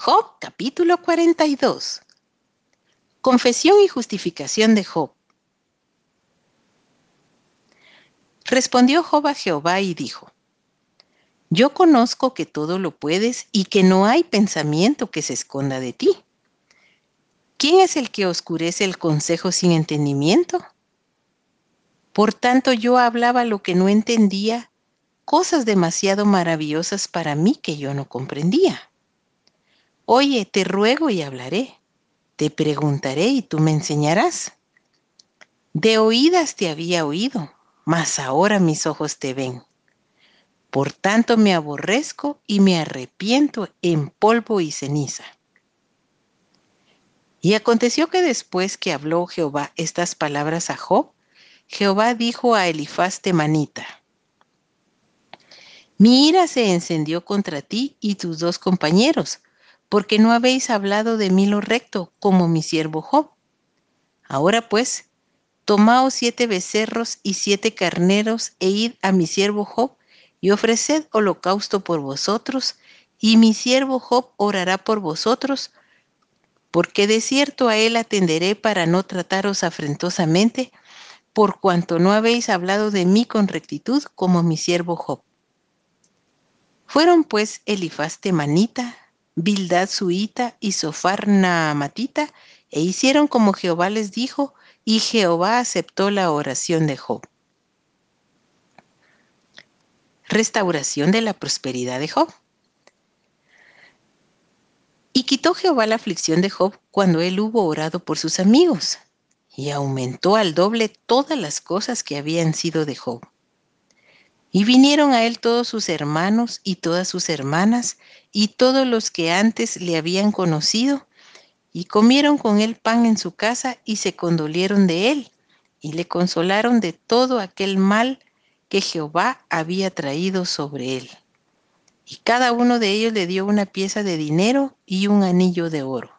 Job capítulo 42. Confesión y justificación de Job. Respondió Job a Jehová y dijo, Yo conozco que todo lo puedes y que no hay pensamiento que se esconda de ti. ¿Quién es el que oscurece el consejo sin entendimiento? Por tanto yo hablaba lo que no entendía, cosas demasiado maravillosas para mí que yo no comprendía. Oye, te ruego y hablaré. Te preguntaré y tú me enseñarás. De oídas te había oído, mas ahora mis ojos te ven. Por tanto me aborrezco y me arrepiento en polvo y ceniza. Y aconteció que después que habló Jehová estas palabras a Job, Jehová dijo a Elifaz temanita, Mi ira se encendió contra ti y tus dos compañeros, porque no habéis hablado de mí lo recto, como mi siervo Job. Ahora pues, tomaos siete becerros y siete carneros e id a mi siervo Job y ofreced holocausto por vosotros, y mi siervo Job orará por vosotros, porque de cierto a él atenderé para no trataros afrentosamente, por cuanto no habéis hablado de mí con rectitud como mi siervo Job. Fueron pues Elifaz temanita, Bildad suita y Sofar naamatita, e hicieron como Jehová les dijo, y Jehová aceptó la oración de Job. Restauración de la prosperidad de Job. Y quitó Jehová la aflicción de Job cuando él hubo orado por sus amigos, y aumentó al doble todas las cosas que habían sido de Job. Y vinieron a él todos sus hermanos y todas sus hermanas y todos los que antes le habían conocido, y comieron con él pan en su casa y se condolieron de él, y le consolaron de todo aquel mal que Jehová había traído sobre él. Y cada uno de ellos le dio una pieza de dinero y un anillo de oro.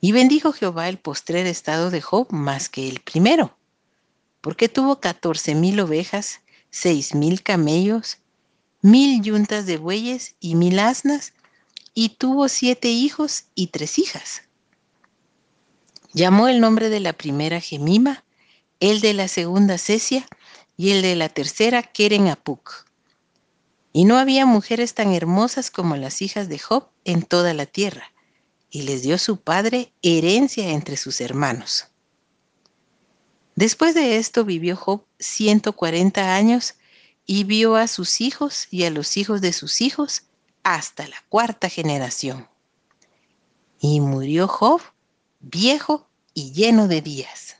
Y bendijo Jehová el postrer estado de Job más que el primero, porque tuvo catorce mil ovejas seis mil camellos, mil yuntas de bueyes y mil asnas, y tuvo siete hijos y tres hijas. Llamó el nombre de la primera Gemima, el de la segunda Cesia y el de la tercera Keren Apuk. Y no había mujeres tan hermosas como las hijas de Job en toda la tierra, y les dio su padre herencia entre sus hermanos. Después de esto vivió Job 140 años y vio a sus hijos y a los hijos de sus hijos hasta la cuarta generación. Y murió Job viejo y lleno de días.